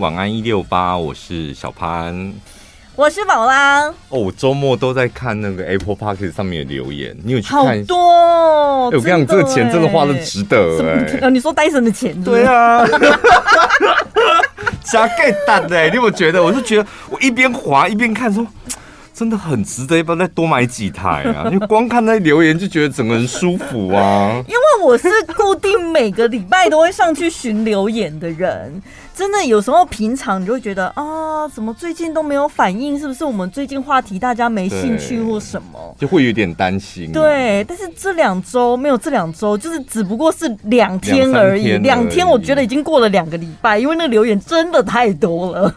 晚安一六八，我是小潘，我是宝拉。哦，我周末都在看那个 Apple Podcast 上面的留言，你有去看？好多、哦欸！我跟你讲，这个钱真的花的值得哎、欸！哦，你说戴森的钱是是？对啊，加盖蛋的，你有没有觉得？我就觉得我一边滑一边看，说 真的很值得，要不要再多买几台啊？因为光看那留言就觉得整个人舒服啊。因为我是固定每个礼拜都会上去寻留言的人。真的有时候平常你就会觉得啊，怎么最近都没有反应？是不是我们最近话题大家没兴趣或什么？就会有点担心。对，但是这两周没有，这两周就是只不过是两天而已。两天我觉得已经过了两个礼拜，因为那个留言真的太多了，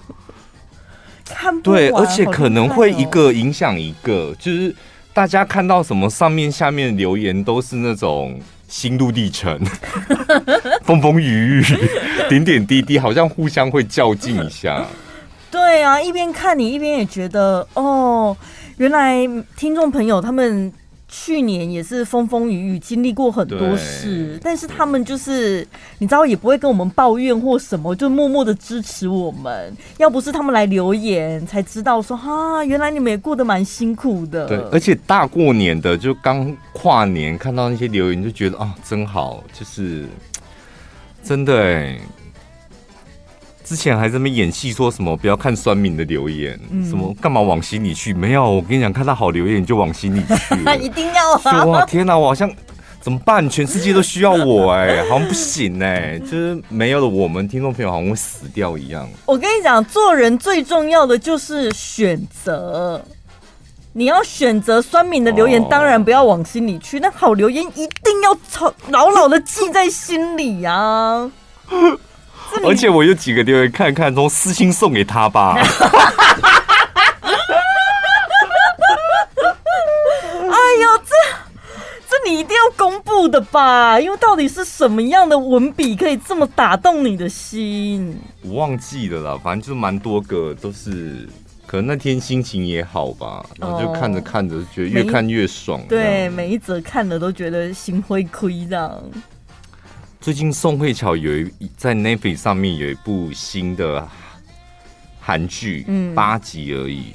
看不完。对，而且可能会一个影响一个，就是大家看到什么上面下面留言都是那种。心路历程，风风雨雨，点点滴滴，好像互相会较劲一下。对啊，一边看你一边也觉得，哦，原来听众朋友他们。去年也是风风雨雨，经历过很多事，但是他们就是你知道，也不会跟我们抱怨或什么，就默默的支持我们。要不是他们来留言，才知道说哈，原来你们也过得蛮辛苦的。对，而且大过年的，就刚跨年看到那些留言，就觉得啊，真好，就是真的哎。之前还在那边演戏，说什么不要看酸民的留言，嗯、什么干嘛往心里去？没有，我跟你讲，看到好留言你就往心里去，一定要啊！哇，天哪，我好像怎么办？全世界都需要我哎、欸，好像不行哎、欸，就是没有了我们听众朋友，好像会死掉一样。我跟你讲，做人最重要的就是选择，你要选择酸敏的留言，当然不要往心里去，那好留言一定要牢牢牢的记在心里呀、啊。而且我有几个留言看看，从私信送给他吧。哎呦，这这你一定要公布的吧？因为到底是什么样的文笔可以这么打动你的心？我忘记了啦，反正就是蛮多个，都是可能那天心情也好吧，然后就看着看着，觉得越看越爽。对，每一则看了都觉得心灰亏这样。最近宋慧乔有一在 Netflix 上面有一部新的韩剧，嗯，八集而已。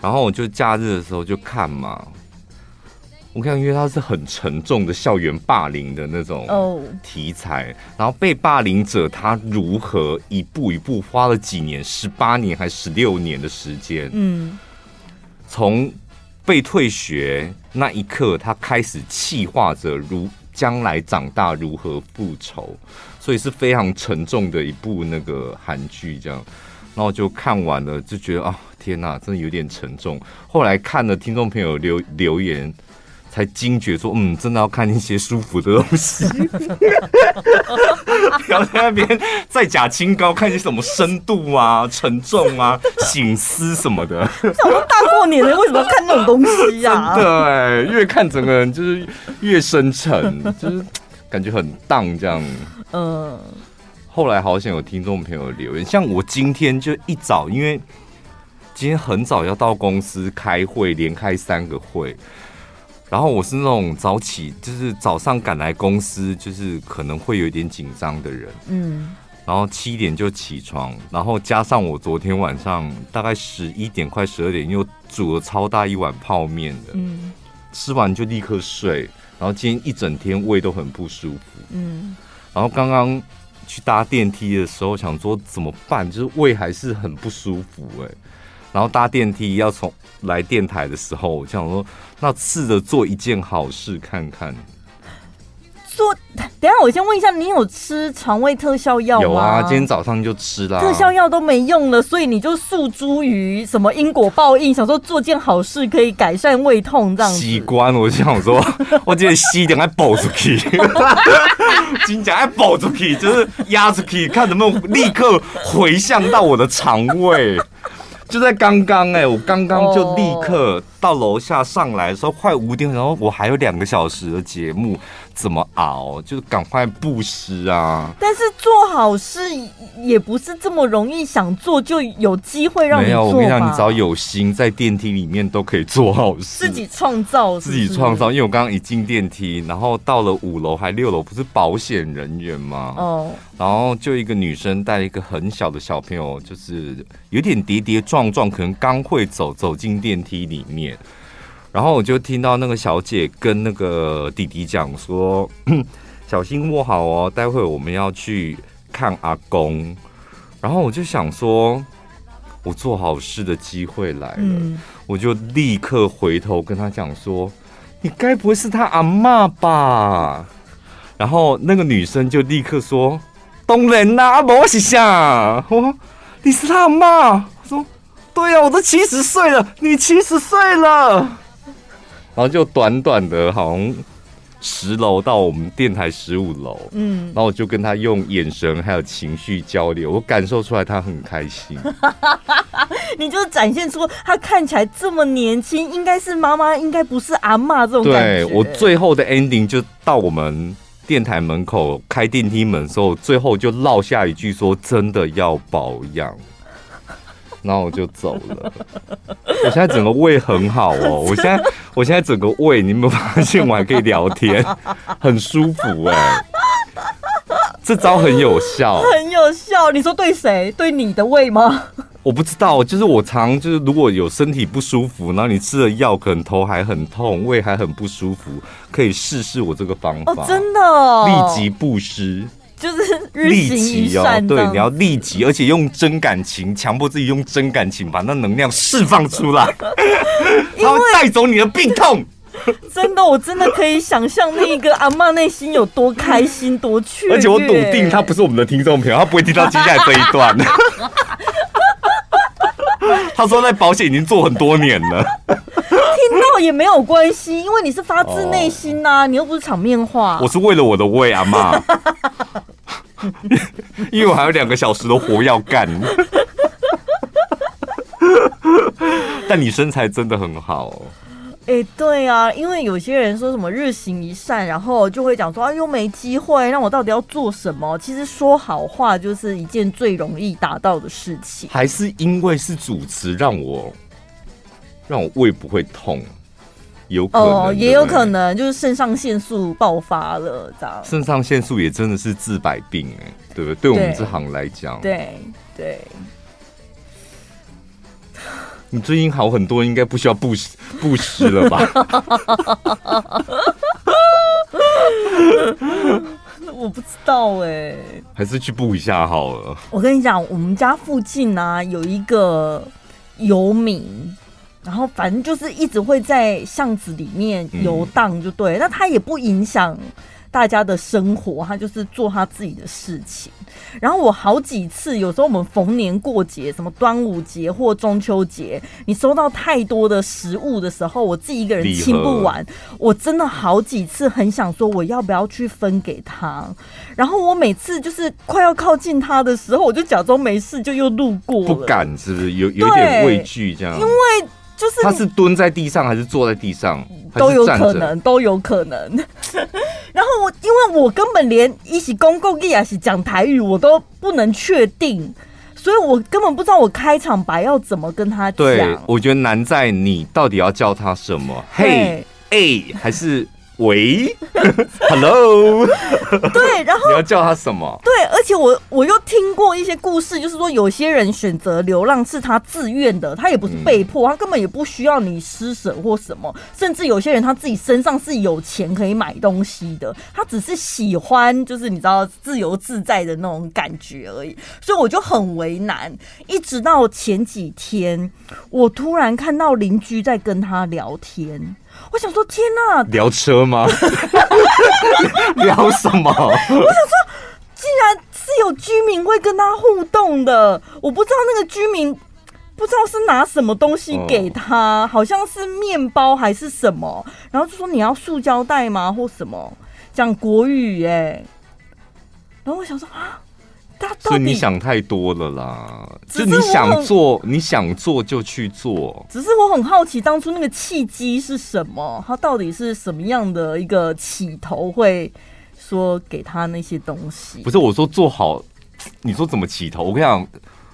然后我就假日的时候就看嘛。我看，因为它是很沉重的校园霸凌的那种题材，然后被霸凌者他如何一步一步花了几年，十八年还十六年的时间，嗯，从被退学那一刻，他开始气化着如。将来长大如何复仇，所以是非常沉重的一部那个韩剧，这样，然后就看完了，就觉得啊，天哪，真的有点沉重。后来看了听众朋友留留言，才惊觉说，嗯，真的要看一些舒服的东西，不要在那边再假清高，看一些什么深度啊、沉重啊、醒思什么的。想说大过年的，为什么要看那种东西呀、啊？真的哎，越看整个人就是越深沉，就是感觉很荡这样。嗯。后来好像有听众朋友留言，像我今天就一早，因为今天很早要到公司开会，连开三个会。然后我是那种早起，就是早上赶来公司，就是可能会有点紧张的人。嗯，然后七点就起床，然后加上我昨天晚上大概十一点快十二点又煮了超大一碗泡面的，嗯，吃完就立刻睡，然后今天一整天胃都很不舒服。嗯，然后刚刚去搭电梯的时候想说怎么办，就是胃还是很不舒服哎、然后搭电梯要从来电台的时候，我想说，那试着做一件好事看看。做，等下我先问一下，你有吃肠胃特效药吗？有啊，今天早上就吃了。特效药都没用了，所以你就诉诸于什么因果报应，想说做件好事可以改善胃痛这样子。习惯，我就想说，我今天吸点爱补出去，真正爱补出去，就是压出去，看能不能立刻回向到我的肠胃。就在刚刚哎，我刚刚就立刻到楼下上来的时候快五点，然后我还有两个小时的节目，怎么熬？就是赶快布施啊！但是做好事也不是这么容易，想做就有机会让你做。没有，我跟你讲，你只要有心，在电梯里面都可以做好事。自己创造是是，自己创造。因为我刚刚一进电梯，然后到了五楼还六楼，不是保险人员吗？哦。然后就一个女生带了一个很小的小朋友，就是有点跌跌撞撞，可能刚会走，走进电梯里面。然后我就听到那个小姐跟那个弟弟讲说：“ 小心握好哦，待会我们要去看阿公。”然后我就想说，我做好事的机会来了，嗯、我就立刻回头跟他讲说：“你该不会是他阿妈吧？”然后那个女生就立刻说：“当然啦，我是啥？我说你是他阿妈？”我说：“对呀、啊，我都七十岁了，你七十岁了。”然后就短短的，好像十楼到我们电台十五楼，嗯，然后我就跟他用眼神还有情绪交流，我感受出来他很开心。你就展现出他看起来这么年轻，应该是妈妈，应该不是阿妈这种感觉。对，我最后的 ending 就到我们电台门口开电梯门的时候，最后就落下一句说：“真的要保养。”然后我就走了。我现在整个胃很好哦，我现在我现在整个胃，你有没有发现我还可以聊天，很舒服哎。这招很有效，很有效。你说对谁？对你的胃吗？我不知道，就是我常就是如果有身体不舒服，然后你吃了药，可能头还很痛，胃还很不舒服，可以试试我这个方法。哦，真的哦，立即布施。就是立即哦，对，你要立即，而且用真感情，强迫自己用真感情把那能量释放出来，他会带走你的病痛。真的，我真的可以想象那一个阿妈内心有多开心、多雀跃。而且我笃定他不是我们的听众朋友，他不会听到接下来这一段。他说在保险已经做很多年了，听到也没有关系，因为你是发自内心呐、啊，哦、你又不是场面话。我是为了我的胃，啊妈，因为我还有两个小时的活要干。但你身材真的很好。哎、欸，对啊，因为有些人说什么日行一善，然后就会讲说啊，又没机会，那我到底要做什么？其实说好话就是一件最容易达到的事情。还是因为是主持，让我让我胃不会痛，有可能，哦、也有可能就是肾上腺素爆发了，这样。肾上腺素也真的是治百病，哎，对不对？对我们这行来讲，对对。你最近好很多，应该不需要布施布施了吧？我不知道哎、欸，还是去布一下好了。我跟你讲，我们家附近呢、啊、有一个游民，然后反正就是一直会在巷子里面游荡，就对。嗯、那他也不影响。大家的生活，他就是做他自己的事情。然后我好几次，有时候我们逢年过节，什么端午节或中秋节，你收到太多的食物的时候，我自己一个人清不完。我真的好几次很想说，我要不要去分给他？然后我每次就是快要靠近他的时候，我就假装没事，就又路过了。不敢，是不是有有点畏惧这样？因为就是他是蹲在地上还是坐在地上？都有可能，都有可能。然后我，因为我根本连一起公共地还是讲台语，我都不能确定，所以我根本不知道我开场白要怎么跟他讲。对，我觉得难在你到底要叫他什么？嘿，哎，还是？喂，Hello，对，然后你要叫他什么？对，而且我我又听过一些故事，就是说有些人选择流浪是他自愿的，他也不是被迫，嗯、他根本也不需要你施舍或什么，甚至有些人他自己身上是有钱可以买东西的，他只是喜欢，就是你知道自由自在的那种感觉而已。所以我就很为难，一直到前几天，我突然看到邻居在跟他聊天。我想说，天哪！聊车吗？聊什么？我想说，竟然是有居民会跟他互动的。我不知道那个居民不知道是拿什么东西给他，哦、好像是面包还是什么。然后就说你要塑胶袋吗？或什么？讲国语耶。然后我想说啊，所以你想太多了啦。就你想做，你想做就去做。只是我很好奇，当初那个契机是什么？他到底是什么样的一个起头，会说给他那些东西？不是我说做好，你说怎么起头？我跟你讲，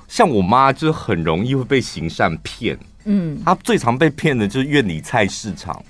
像我妈就是很容易会被行善骗。嗯，她最常被骗的就是院里菜市场。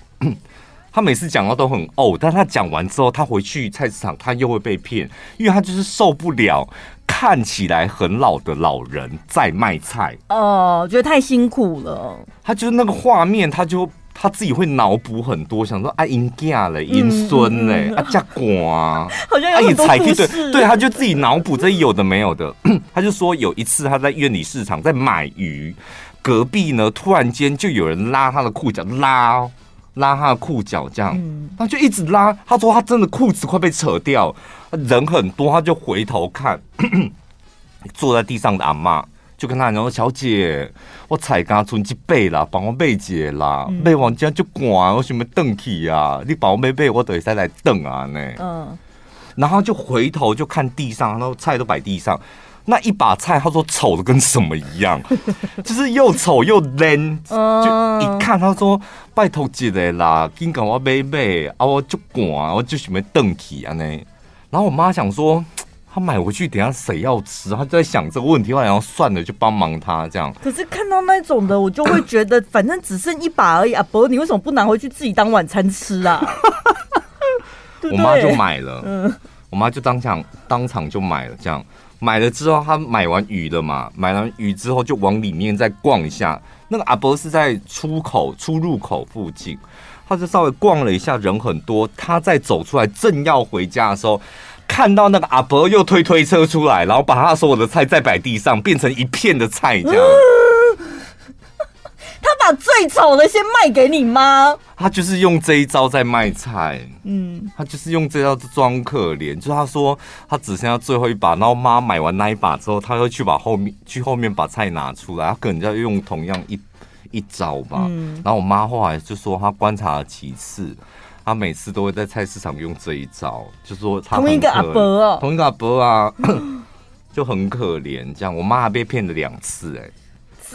他每次讲到都很呕，但他讲完之后，他回去菜市场，他又会被骗，因为他就是受不了看起来很老的老人在卖菜。哦，觉得太辛苦了。他就是那个画面，他就他自己会脑补很多，想说啊，因囝嘞，因孙嘞，啊，家瓜，好像有很多故事。对，对，他就自己脑补这有的没有的。他就说有一次他在院里市场在买鱼，隔壁呢突然间就有人拉他的裤脚，拉。拉他的裤脚，这样，他就一直拉。他说他真的裤子快被扯掉，人很多，他就回头看，坐在地上的阿妈就跟他讲说：“小姐，我才刚存几倍啦，帮我背姐啦，背完这样就赶，我想要蹬起啊，你帮我背背，我等一下来蹬啊呢。”嗯，然后就回头就看地上，然后菜都摆地上。那一把菜，他说丑的跟什么一样，就是又丑又烂，就一看他说拜托姐的啦，紧赶我买买啊，我就赶，我就准备邓起啊呢。然后我妈想说，他买回去等下谁要吃？她就在想这个问题，然后算了，就帮忙他这样。可是看到那种的，我就会觉得，反正只剩一把而已啊，伯，你为什么不拿回去自己当晚餐吃啊？我妈就买了，嗯，我妈就当场当场就买了这样。买了之后，他买完鱼了嘛？买完鱼之后就往里面再逛一下。那个阿伯是在出口出入口附近，他就稍微逛了一下，人很多。他在走出来，正要回家的时候，看到那个阿伯又推推车出来，然后把他所有的菜再摆地上，变成一片的菜这样。把最丑的先卖给你吗？他就是用这一招在卖菜，嗯，他就是用这招装可怜。就是他说他只剩下最后一把，然后妈买完那一把之后，他又去把后面去后面把菜拿出来，他可能要用同样一一招吧。嗯，然后我妈后来就说，她观察了几次，他每次都会在菜市场用这一招，就说他同一个阿伯哦，同一个阿伯啊，就很可怜。这样，我妈还被骗了两次，哎。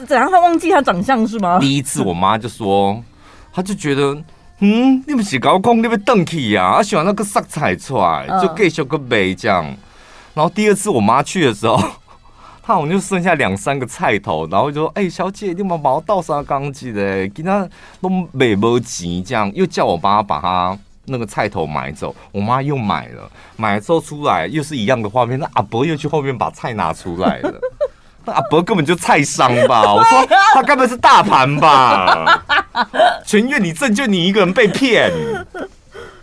怎样？他忘记他长相是吗？第一次我妈就说，她就觉得，嗯，你不是搞空，你被瞪起呀？她喜欢那个色彩出来，就给小个杯这样。然后第二次我妈去的时候，她好像就剩下两三个菜头，然后就说：“哎、欸，小姐，你把把我倒上缸子的，给他都没没钱这样。”又叫我妈把他那个菜头买走，我妈又买了，买了之后出来又是一样的画面，那阿伯又去后面把菜拿出来了。阿伯根本就菜商吧？我说他根本是大盘吧？全院里正就你一个人被骗，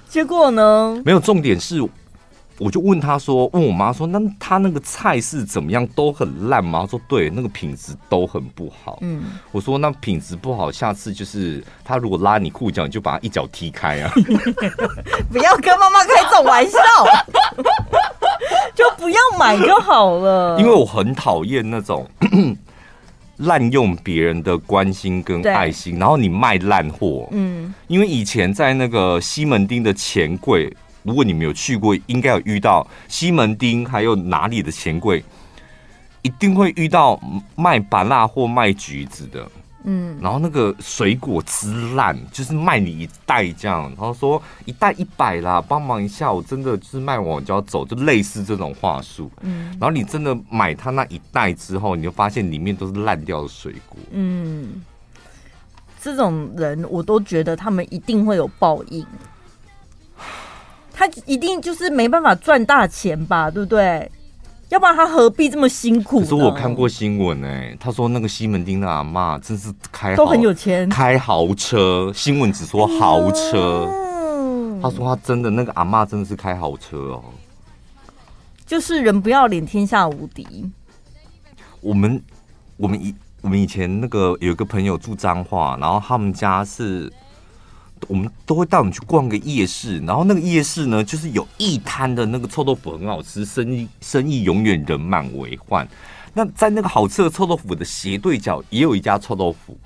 结果呢？没有，重点是，我就问他说，问我妈说，那他那个菜是怎么样？都很烂吗？他说对，那个品质都很不好。嗯，我说那品质不好，下次就是他如果拉你裤脚，你就把他一脚踢开啊！不要跟妈妈开这种玩笑。就 不要买就好了，因为我很讨厌那种 滥用别人的关心跟爱心，然后你卖烂货。嗯，因为以前在那个西门町的钱柜，如果你没有去过，应该有遇到西门町还有哪里的钱柜，一定会遇到卖芭乐或卖橘子的。嗯，然后那个水果之烂，就是卖你一袋这样，然后说一袋一百啦，帮忙一下，我真的就是卖完我就要走，就类似这种话术。嗯，然后你真的买他那一袋之后，你就发现里面都是烂掉的水果。嗯，这种人我都觉得他们一定会有报应，他一定就是没办法赚大钱吧，对不对？要不然他何必这么辛苦？可是我看过新闻哎，他说那个西门町的阿妈真是开都很有钱，开豪车。新闻只说豪车，他说他真的那个阿妈真的是开豪车哦。就是人不要脸，天下无敌。我们我们以我们以前那个有一个朋友住彰化，然后他们家是。我们都会带我们去逛个夜市，然后那个夜市呢，就是有一摊的那个臭豆腐很好吃，生意生意永远人满为患。那在那个好吃的臭豆腐的斜对角，也有一家臭豆腐。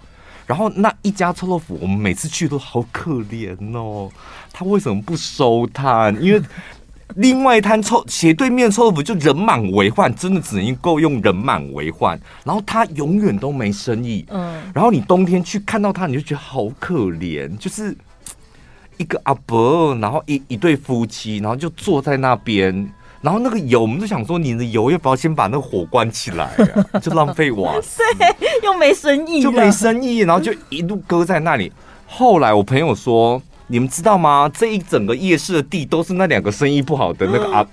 然后那一家臭豆腐，我们每次去都好可怜哦。他为什么不收摊？因为 另外一摊臭斜对面臭豆腐就人满为患，真的只能够用人满为患。然后他永远都没生意，嗯。然后你冬天去看到他，你就觉得好可怜，就是一个阿伯，然后一一对夫妻，然后就坐在那边。然后那个油，我们就想说，你的油要不要先把那个火关起来啊？就浪费瓦斯，对，又没生意，就没生意，然后就一路搁在那里。后来我朋友说，你们知道吗？这一整个夜市的地都是那两个生意不好的那个啊，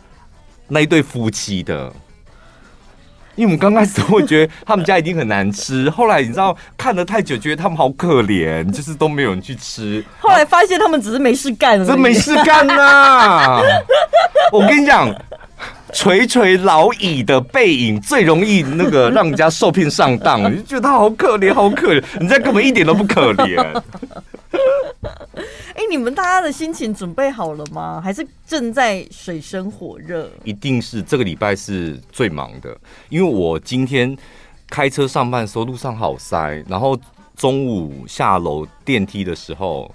那一对夫妻的。因为我们刚开始会觉得他们家一定很难吃，后来你知道看了太久，觉得他们好可怜，就是都没有人去吃。后来发现他们只是没事干，真没事干呐、啊！我跟你讲，垂垂老矣的背影最容易那个让人家受骗上当，你就觉得他好可怜，好可怜，人家根本一点都不可怜。哎，你们大家的心情准备好了吗？还是正在水深火热？一定是这个礼拜是最忙的，因为我今天开车上班的时候路上好塞，然后中午下楼电梯的时候，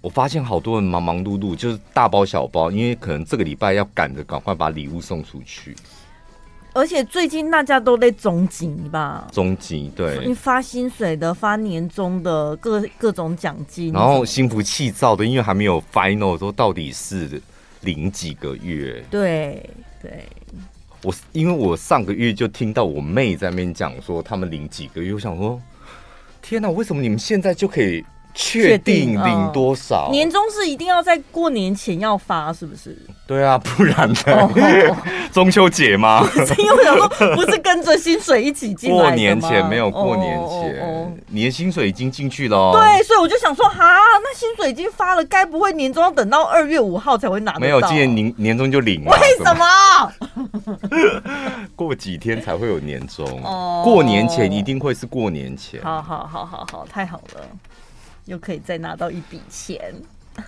我发现好多人忙忙碌碌，就是大包小包，因为可能这个礼拜要赶着赶快把礼物送出去。而且最近大家都在总结吧？总结对，你发薪水的、发年终的各各种奖金，然后心浮气躁的，因为还没有 final，说到底是领几个月？对对，我因为我上个月就听到我妹在那边讲说他们领几个月，我想说天哪，为什么你们现在就可以？确定领多少？年终是一定要在过年前要发，是不是？对啊，不然呢？中秋节吗？因为我想说，不是跟着薪水一起进来过年前没有过年前，你的薪水已经进去了。对，所以我就想说，哈，那薪水已经发了，该不会年终要等到二月五号才会拿到？没有，今年年年终就领了。为什么？过几天才会有年终？过年前一定会是过年前。好好好好好，太好了。又可以再拿到一笔钱，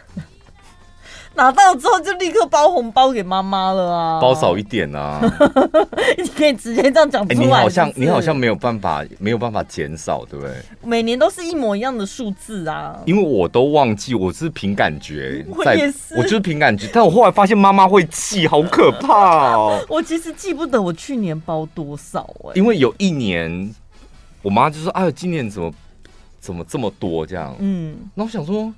拿到之后就立刻包红包给妈妈了啊！包少一点啊！你可以直接这样讲出来？你好像你好像没有办法，没有办法减少，对不对？每年都是一模一样的数字啊！因为我都忘记，我是凭感觉，我也是，我就是凭感觉。但我后来发现妈妈会记，好可怕哦！我其实记不得我去年包多少哎，因为有一年我妈就说：“哎呦，今年怎么？”怎么这么多这样？嗯，那我想说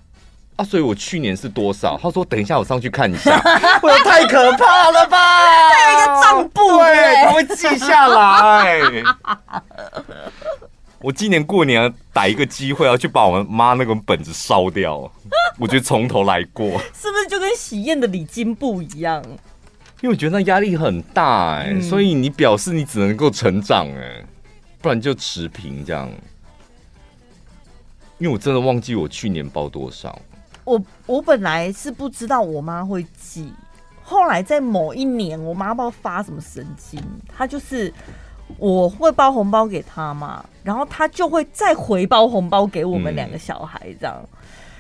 啊，所以我去年是多少？他说等一下我上去看一下，我太可怕了吧？还有一个账簿，对，他会记下来。我今年过年逮一个机会要去把我们妈那个本子烧掉，我觉得从头来过，是不是就跟喜宴的礼金簿一样？因为我觉得那压力很大哎、欸，嗯、所以你表示你只能够成长哎、欸，不然就持平这样。因为我真的忘记我去年包多少。我我本来是不知道我妈会寄，后来在某一年，我妈不知道发什么神经，她就是我会包红包给她嘛，然后她就会再回包红包给我们两个小孩这样。嗯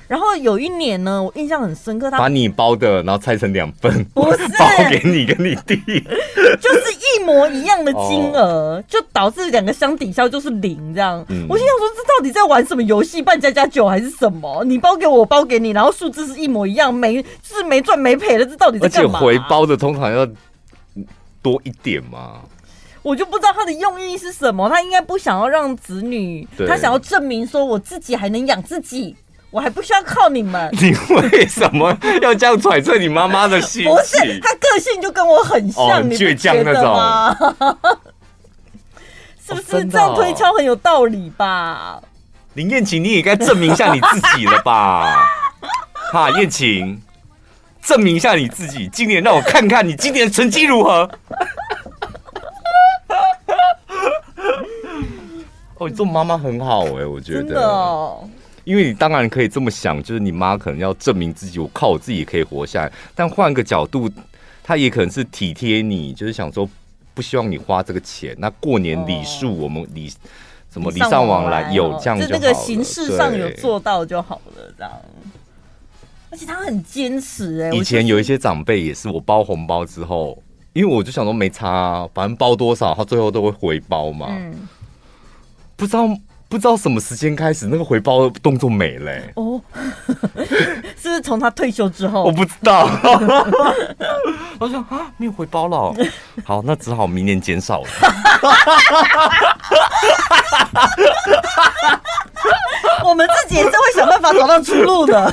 然后有一年呢，我印象很深刻，他把你包的，然后拆成两份，不是包给你跟你弟，就是一模一样的金额，哦、就导致两个相抵消就是零这样。嗯、我心想说，这到底在玩什么游戏？扮家家酒还是什么？你包给我，我包给你，然后数字是一模一样，没就是没赚没赔的，这到底在干嘛？而且回包的通常要多一点嘛。我就不知道他的用意是什么，他应该不想要让子女，他想要证明说我自己还能养自己。我还不需要靠你们。你为什么要这样揣测你妈妈的心？不是，她个性就跟我很像，倔强那种。是不是这样推敲很有道理吧？林燕晴，你也该证明一下你自己了吧？哈，燕晴，证明一下你自己，今年让我看看你今年的成绩如何。哦，你做妈妈很好哎、欸，我觉得。真的哦。因为你当然可以这么想，就是你妈可能要证明自己，我靠我自己也可以活下来。但换个角度，她也可能是体贴你，就是想说不希望你花这个钱。那过年礼数，我们礼什么礼尚往来，有这样就好了。就那个形式上有做到就好了，这样。而且他很坚持哎。以前有一些长辈也是，我包红包之后，因为我就想说没差，反正包多少，他最后都会回包嘛。嗯。不知道。不知道什么时间开始，那个回包的动作没了、欸。哦，是不是从他退休之后？我不知道。我想啊，没有回包了。好，那只好明年减少了。我们自己也是会想办法找到出路的，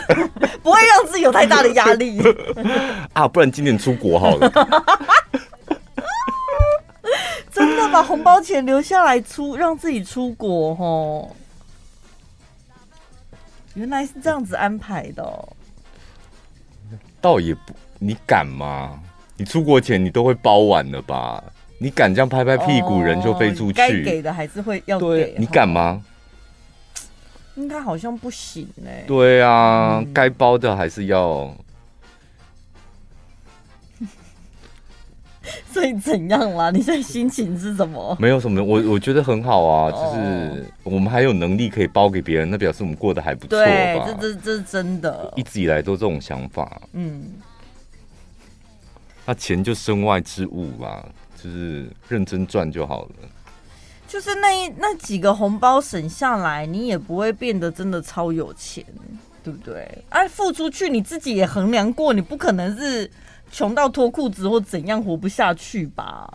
不会让自己有太大的压力。啊，不然今年出国好了。真的把红包钱留下来出，让自己出国哦。原来是这样子安排的哦。倒也不，你敢吗？你出国前你都会包完了吧？你敢这样拍拍屁股，人就飞出去？该给的还是会要给。对，你敢吗？应该好像不行哎。对啊，该包的还是要。所以怎样啦？你现在心情是什么？没有什么，我我觉得很好啊，就是我们还有能力可以包给别人，那表示我们过得还不错这这这是真的，一直以来都这种想法。嗯，那钱就身外之物吧，就是认真赚就好了。就是那一那几个红包省下来，你也不会变得真的超有钱，对不对？哎、啊，付出去你自己也衡量过，你不可能是。穷到脱裤子或怎样活不下去吧？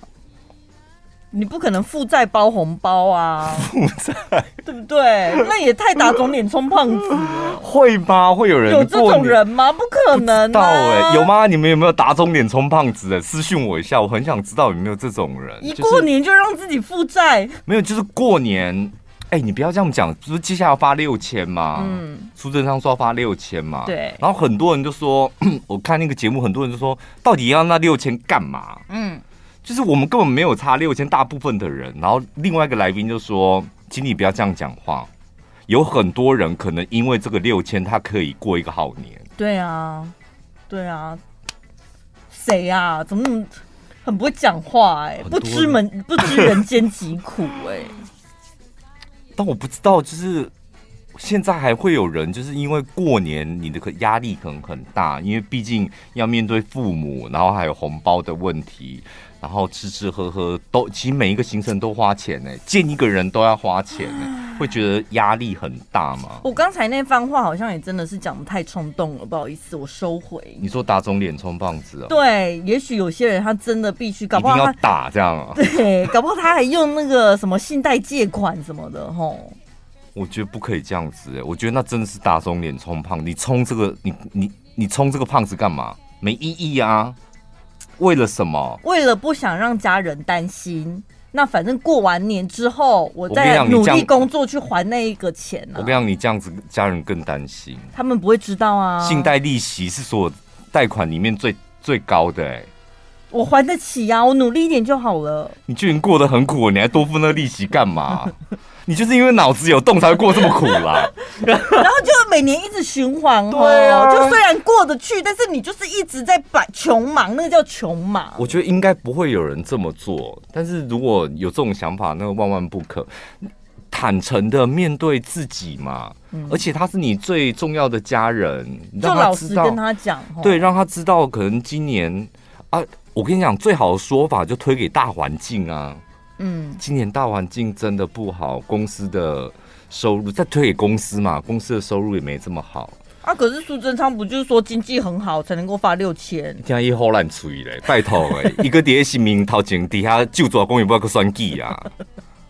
你不可能负债包红包啊！负债对不对？那也太打肿脸充胖子了。会吗？会有人有这种人吗？不可能啊！哎，有吗？你们有没有打肿脸充胖子的？私信我一下，我很想知道有没有这种人。一过年就让自己负债？没有，就是过年。哎、欸，你不要这样讲，不是接下来要发六千吗？嗯，苏贞昌说要发六千嘛。对。然后很多人就说，我看那个节目，很多人就说，到底要那六千干嘛？嗯，就是我们根本没有差六千，大部分的人。然后另外一个来宾就说，请你不要这样讲话，有很多人可能因为这个六千，他可以过一个好年。对啊，对啊，谁啊？怎么很不会讲话、欸？哎，不知门不知人间疾苦、欸？但我不知道，就是现在还会有人，就是因为过年你的压力可能很大，因为毕竟要面对父母，然后还有红包的问题，然后吃吃喝喝都，其实每一个行程都花钱呢，见一个人都要花钱呢，会觉得压力很大吗？我刚才那番话好像也真的是讲的太冲动了，不好意思，我收回。你说打肿脸充胖子啊？对，也许有些人他真的必须搞不好要打这样啊？对，搞不好他还用那个什么信贷借款什么的吼。我觉得不可以这样子，我觉得那真的是打肿脸充胖。你充这个，你你你充这个胖子干嘛？没意义啊！为了什么？为了不想让家人担心。那反正过完年之后，我再努力工作去还那一个钱啊。我跟你讲，你这样子家人更担心。他们不会知道啊。信贷利息是所有贷款里面最最高的哎。我还得起呀，我努力一点就好了。你居然过得很苦，你还多付那个利息干嘛？你就是因为脑子有洞才会过这么苦啦，然后就每年一直循环哦。对啊，就虽然过得去，但是你就是一直在摆穷忙，那个叫穷忙。我觉得应该不会有人这么做，但是如果有这种想法，那个万万不可。坦诚的面对自己嘛，嗯、而且他是你最重要的家人，让他知道，就老实跟他讲，对，让他知道可能今年啊，我跟你讲，最好的说法就推给大环境啊。嗯，今年大环境真的不好，公司的收入再推给公司嘛，公司的收入也没这么好啊。可是苏贞昌不就是说经济很好才能够发六千？听他一好烂吹嘞，拜托哎，一个底下新民头前底下就做公园不要去算计啊。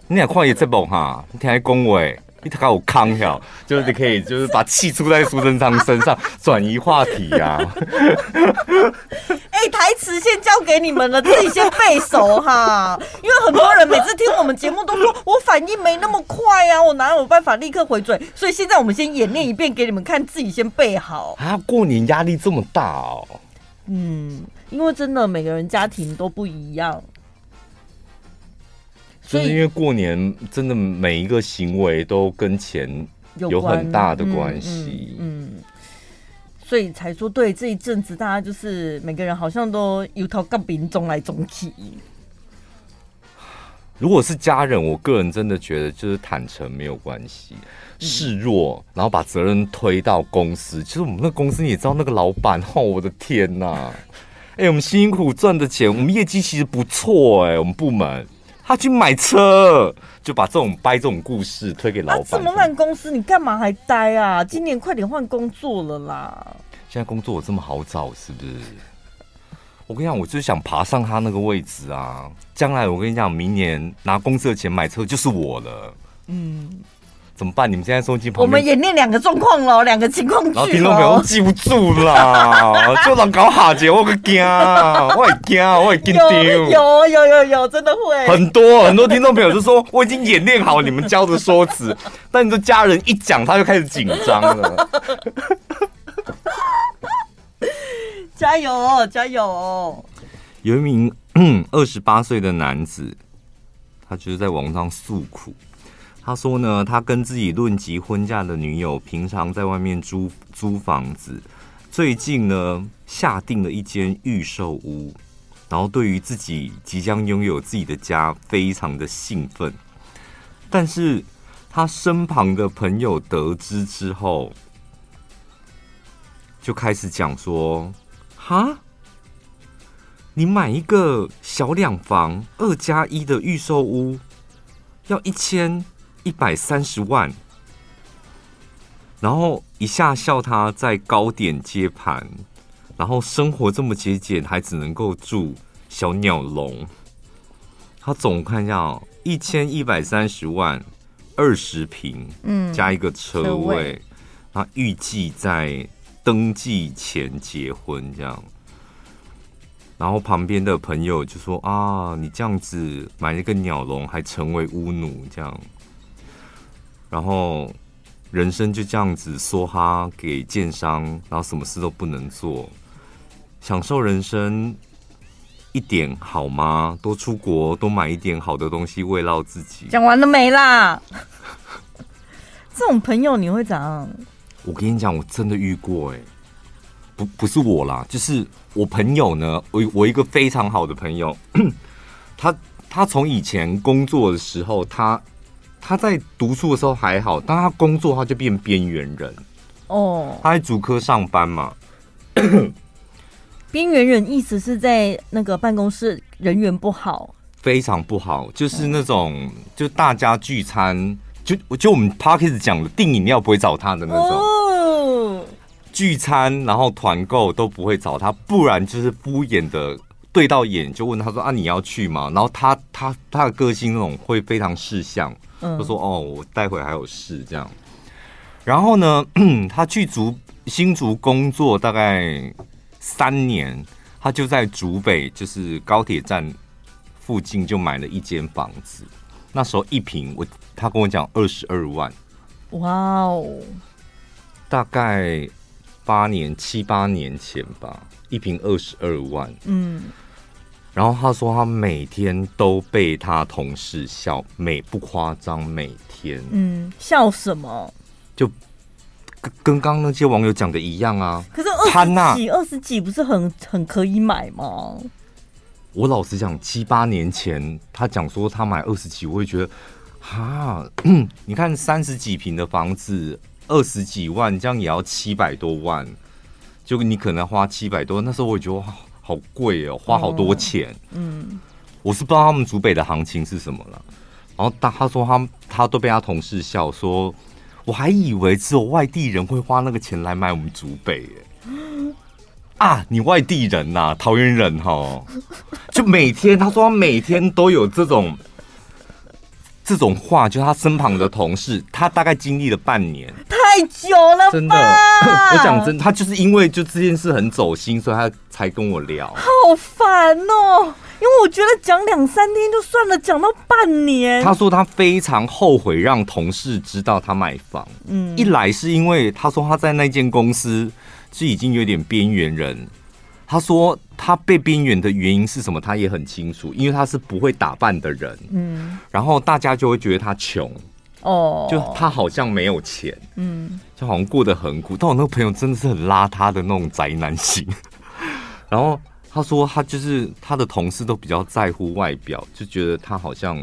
你俩看伊节目哈，你听他讲话。你他搞我康晓，就是你可以，就是把气出在苏贞昌身上，转移话题呀、啊。哎、欸，台词先交给你们了，自己先背熟哈。因为很多人每次听我们节目都说我反应没那么快啊，我哪有办法立刻回嘴？所以现在我们先演练一遍给你们看，自己先背好。啊，过年压力这么大哦。嗯，因为真的每个人家庭都不一样。就是因为过年真的每一个行为都跟钱有很大的关系，嗯，所以才说对这一阵子大家就是每个人好像都有套杠饼中来中去。如果是家人，我个人真的觉得就是坦诚没有关系，示弱，然后把责任推到公司。其实我们那个公司你也知道，那个老板，哦，我的天呐，哎，我们辛辛苦苦赚的钱，我们业绩其实不错，哎，我们部门。他去买车，就把这种掰这种故事推给老板。这么烂公司，你干嘛还待啊？今年快点换工作了啦！现在工作这么好找，是不是？我跟你讲，我就是想爬上他那个位置啊！将来我跟你讲，明年拿公司的钱买车就是我了。嗯。怎么办？你们现在收机旁边，我们演练两个状况喽，两个情况剧。然后听众朋友都记不住啦，就让搞哈姐，我个惊，我也惊，我会惊丢。有有有有，真的会。很多很多听众朋友就说，我已经演练好你们教的说辞，但你的家人一讲，他就开始紧张了。加油加油！有一名二十八岁的男子，他就是在网上诉苦。他说呢，他跟自己论及婚嫁的女友，平常在外面租租房子，最近呢下定了一间预售屋，然后对于自己即将拥有自己的家，非常的兴奋。但是他身旁的朋友得知之后，就开始讲说：“哈，你买一个小两房二加一的预售屋，要一千。”一百三十万，然后一下笑他在高点接盘，然后生活这么节俭，还只能够住小鸟笼。他总看一下哦，一千一百三十万，二十平，嗯，加一个车位，他预计在登记前结婚这样。然后旁边的朋友就说：“啊，你这样子买一个鸟笼，还成为屋奴这样。”然后人生就这样子梭哈给建商，然后什么事都不能做，享受人生一点好吗？多出国，多买一点好的东西慰劳自己。讲完了没啦？这种朋友你会怎样？我跟你讲，我真的遇过哎、不不是我啦，就是我朋友呢，我我一个非常好的朋友，他他从以前工作的时候，他。他在读书的时候还好，当他工作，他就变边缘人。哦，他在主科上班嘛。边缘人意思是在那个办公室人缘不好，非常不好，就是那种就大家聚餐，就就我们 Parkes 讲的订饮料不会找他的那种。哦，聚餐然后团购都不会找他，不然就是敷衍的。对到眼就问他说啊，你要去吗？然后他他他的个性那种会非常识相，就说哦，我待会还有事这样。然后呢，他去竹新竹工作大概三年，他就在竹北，就是高铁站附近就买了一间房子。那时候一平，我他跟我讲二十二万。哇哦！大概八年七八年前吧。一瓶二十二万，嗯，然后他说他每天都被他同事笑，每不夸张每天，嗯，笑什么？就跟跟刚刚那些网友讲的一样啊。可是二十几二十几不是很很可以买吗？我老实讲，七八年前他讲说他买二十几，我会觉得哈，你看三十几平的房子，二十几万，这样也要七百多万。就你可能花七百多，那时候我也觉得好贵哦，花好多钱。嗯，我是不知道他们竹北的行情是什么了。然后他他说他他都被他同事笑说，我还以为只有外地人会花那个钱来买我们竹北耶。啊，你外地人呐、啊，桃园人哈，就每天他说他每天都有这种。这种话，就他身旁的同事，他大概经历了半年，太久了，真的。我讲真，他就是因为就这件事很走心，所以他才跟我聊。好烦哦，因为我觉得讲两三天就算了，讲到半年。他说他非常后悔让同事知道他买房，嗯，一来是因为他说他在那间公司是已经有点边缘人。他说他被边缘的原因是什么？他也很清楚，因为他是不会打扮的人。嗯，然后大家就会觉得他穷哦，就他好像没有钱，嗯，就好像过得很苦。但我那个朋友真的是很邋遢的那种宅男型。然后他说他就是他的同事都比较在乎外表，就觉得他好像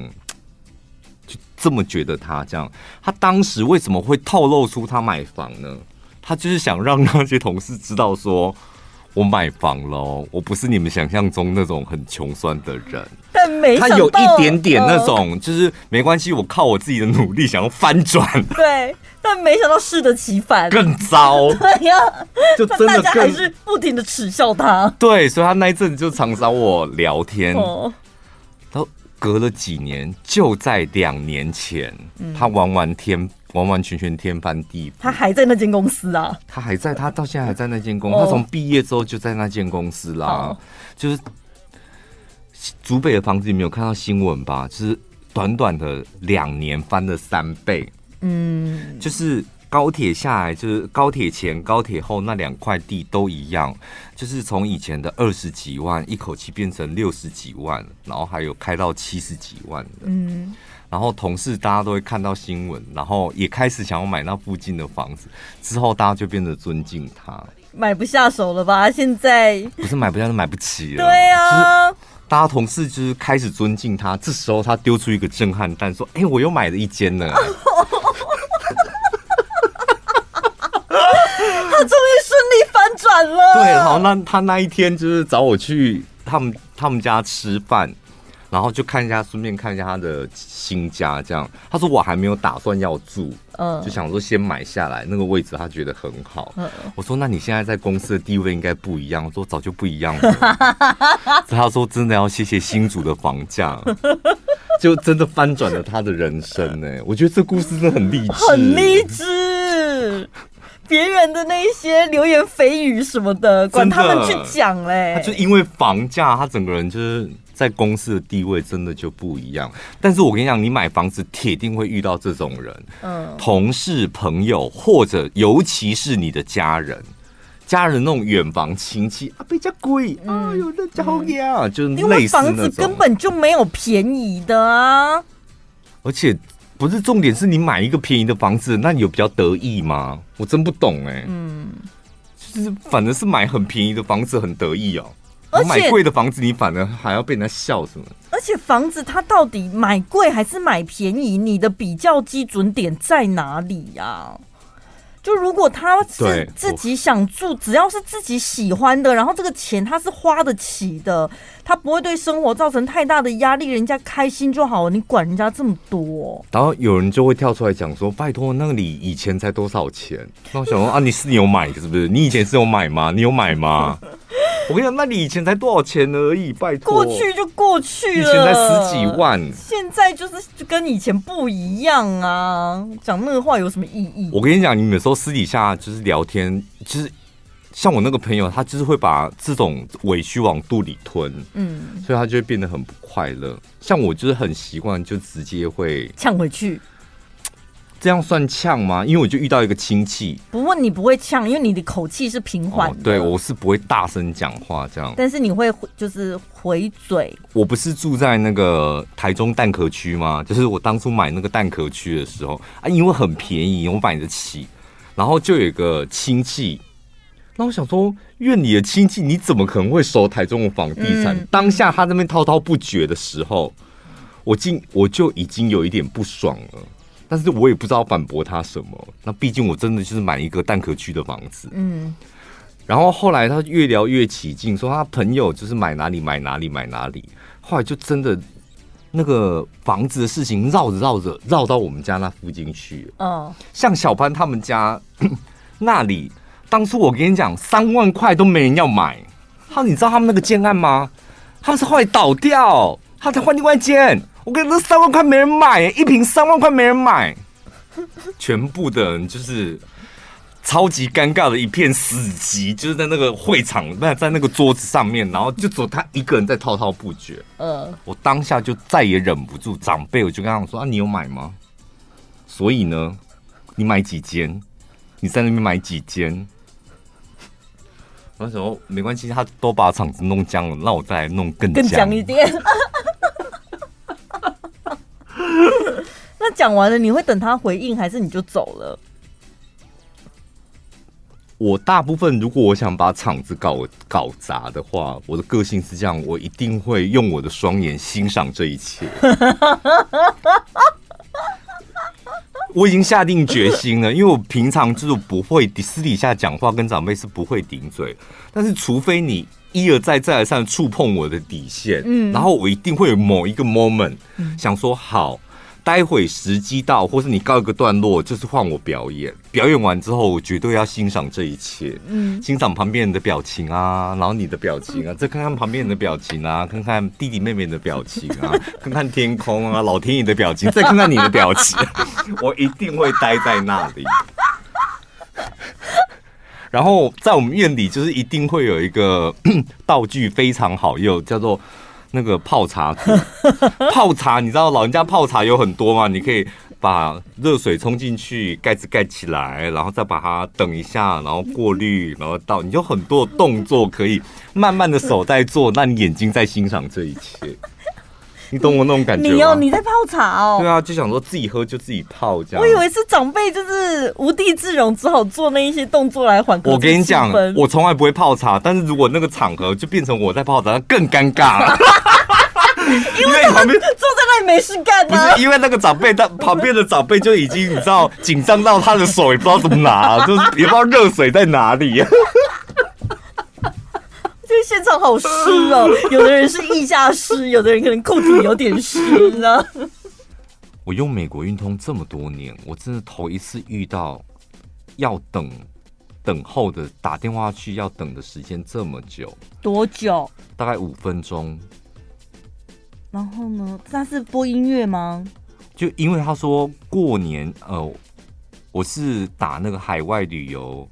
就这么觉得他这样。他当时为什么会透露出他买房呢？他就是想让那些同事知道说。我买房喽，我不是你们想象中那种很穷酸的人。但没他有一点点那种，就是没关系，我靠我自己的努力想要翻转。对，但没想到适得其反，更糟。对呀、啊，就真的大家还是不停的耻笑他。对，所以他那一阵子就常找我聊天。哦，都隔了几年，就在两年前，嗯、他玩完天。完完全全天翻地覆，他还在那间公司啊？他还在，他到现在还在那间公司。他从毕业之后就在那间公司啦。Oh. 就是竹北的房子，你没有看到新闻吧？就是短短的两年翻了三倍。嗯，就是高铁下来，就是高铁前、高铁后那两块地都一样，就是从以前的二十几万一口气变成六十几万，然后还有开到七十几万的。嗯。然后同事大家都会看到新闻，然后也开始想要买那附近的房子。之后大家就变得尊敬他，买不下手了吧？现在不是买不下，是买不起了。对啊，大家同事就是开始尊敬他。这时候他丢出一个震撼弹，说：“哎，我又买了一间呢。”他终于顺利反转了。对，然后那他那一天就是找我去他们他们家吃饭。然后就看一下，顺便看一下他的新家。这样，他说我还没有打算要住，嗯，就想说先买下来那个位置，他觉得很好。嗯，我说那你现在在公司的地位应该不一样。我说早就不一样了。他说真的要谢谢新主的房价，就真的翻转了他的人生呢。我觉得这故事真的很励志，很励志。别人的那一些流言蜚语什么的，管他们去讲嘞。他就因为房价，他整个人就是。在公司的地位真的就不一样，但是我跟你讲，你买房子铁定会遇到这种人，嗯，同事、朋友，或者尤其是你的家人，家人那种远房亲戚啊，比较贵啊，有那家好呀，就是因为房子根本就没有便宜的啊，而且不是重点，是你买一个便宜的房子，那你有比较得意吗？我真不懂哎，嗯，就是反正是买很便宜的房子很得意哦。而且买贵的房子，你反而还要被人家笑什么？而且房子它到底买贵还是买便宜？你的比较基准点在哪里呀、啊？就如果他是自己想住，只要是自己喜欢的，然后这个钱他是花得起的，他不会对生活造成太大的压力，人家开心就好了。你管人家这么多？然后有人就会跳出来讲说：“拜托，那里以前才多少钱？”那我想说啊，你是你有买是不是？你以前是有买吗？你有买吗？我跟你讲，那你以前才多少钱而已，拜托。过去就过去了，以前才十几万，现在就是就跟以前不一样啊！讲那个话有什么意义？我跟你讲，你有时候私底下就是聊天，就是像我那个朋友，他就是会把这种委屈往肚里吞，嗯，所以他就会变得很不快乐。像我就是很习惯，就直接会呛回去。这样算呛吗？因为我就遇到一个亲戚，不问你不会呛，因为你的口气是平缓对，我是不会大声讲话这样，但是你会就是回嘴。我不是住在那个台中蛋壳区吗？就是我当初买那个蛋壳区的时候啊，因为很便宜，我买得起。然后就有一个亲戚，那我想说，院里的亲戚，你怎么可能会收台中的房地产？嗯、当下他那边滔滔不绝的时候，我竟我就已经有一点不爽了。但是我也不知道反驳他什么。那毕竟我真的就是买一个蛋壳区的房子。嗯。然后后来他越聊越起劲，说他朋友就是买哪里买哪里买哪里。后来就真的那个房子的事情绕着绕着绕到我们家那附近去。哦。像小潘他们家 那里，当初我跟你讲，三万块都没人要买。他你知道他们那个建案吗？他们是后来倒掉，他才换另外一间。我跟你说，三万块没人买，一瓶三万块没人买，全部的人就是超级尴尬的一片死寂，就是在那个会场，那在那个桌子上面，然后就只有他一个人在滔滔不绝。嗯，我当下就再也忍不住，长辈我就跟他说：“啊，你有买吗？所以呢，你买几间？你在那边买几间？”那时候没关系，他都把场子弄僵了，那我再来弄更更僵一点。那讲完了，你会等他回应，还是你就走了？我大部分如果我想把场子搞搞砸的话，我的个性是这样，我一定会用我的双眼欣赏这一切。我已经下定决心了，因为我平常就是不会私底下讲话，跟长辈是不会顶嘴，但是除非你一而再再而三触碰我的底线，嗯，然后我一定会有某一个 moment 想说好。待会时机到，或是你告一个段落，就是换我表演。表演完之后，我绝对要欣赏这一切，嗯，欣赏旁边人的表情啊，然后你的表情啊，再看看旁边人的表情啊，看看弟弟妹妹的表情啊，看看天空啊，老天爷的表情，再看看你的表情，我一定会待在那里。然后在我们院里，就是一定会有一个 道具非常好用，叫做。那个泡茶，泡茶，你知道老人家泡茶有很多吗？你可以把热水冲进去，盖子盖起来，然后再把它等一下，然后过滤，然后倒，你就很多动作可以慢慢的手在做，那你眼睛在欣赏这一切。你懂我那种感觉吗？你哦，你在泡茶哦。对啊，就想说自己喝就自己泡这样。我以为是长辈就是无地自容，只好做那一些动作来缓和。我跟你讲，我从来不会泡茶，但是如果那个场合就变成我在泡茶，那更尴尬。因为旁边坐在那里没事干。不是因为那个长辈，他旁边的长辈就已经你知道紧张到他的手也不知道怎么拿，就是也不知道热水在哪里。这个现场好湿哦，有的人是腋下湿，有的人可能裤子有点湿呢。我用美国运通这么多年，我真的头一次遇到要等等候的打电话去要等的时间这么久。多久？大概五分钟。然后呢？他是播音乐吗？就因为他说过年，呃，我是打那个海外旅游。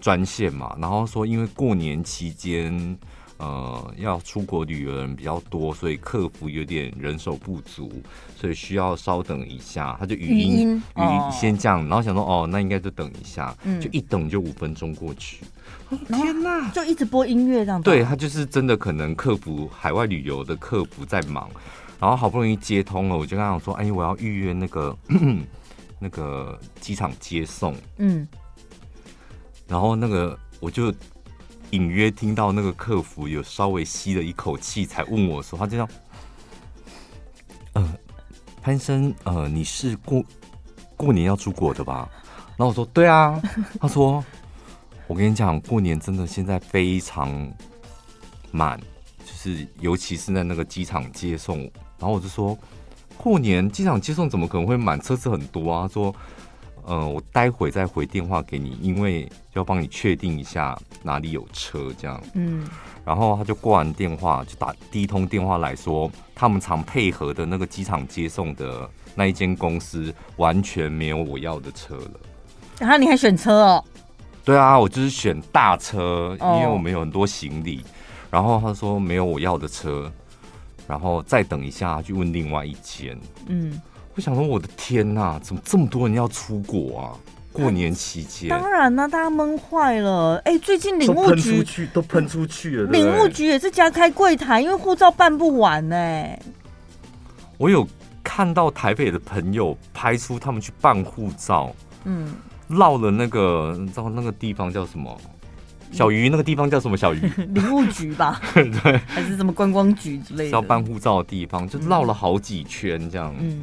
专线嘛，然后说因为过年期间，呃，要出国旅游的人比较多，所以客服有点人手不足，所以需要稍等一下。他就语音语音，先这样，然后想说哦，那应该就等一下，嗯、就一等就五分钟过去。哦、天哪，就一直播音乐这样。对，他就是真的可能客服海外旅游的客服在忙，然后好不容易接通了，我就跟他说，哎，我要预约那个 那个机场接送，嗯。然后那个我就隐约听到那个客服有稍微吸了一口气，才问我说：“他这样，呃，潘生，呃，你是过过年要出国的吧？”然后我说：“对啊。”他说：“我跟你讲，过年真的现在非常满，就是尤其是在那个机场接送。”然后我就说：“过年机场接送怎么可能会满？车子很多啊。”他说。嗯、呃，我待会再回电话给你，因为要帮你确定一下哪里有车这样。嗯，然后他就挂完电话，就打第一通电话来说，他们常配合的那个机场接送的那一间公司完全没有我要的车了。然后你还选车哦？对啊，我就是选大车，因为我们有很多行李。哦、然后他说没有我要的车，然后再等一下去问另外一间。嗯。我想说，我的天呐，怎么这么多人要出国啊？过年期间，当然啦，大家闷坏了。哎、欸，最近领务局都喷出去，都喷出去了。领务局也是加开柜台，因为护照办不完呢、欸。我有看到台北的朋友拍出他们去办护照，嗯，绕了那个，你知道那个地方叫什么？小鱼那个地方叫什么？小鱼 领务局吧？对，还是什么观光局之类的？要办护照的地方，就绕了好几圈这样。嗯。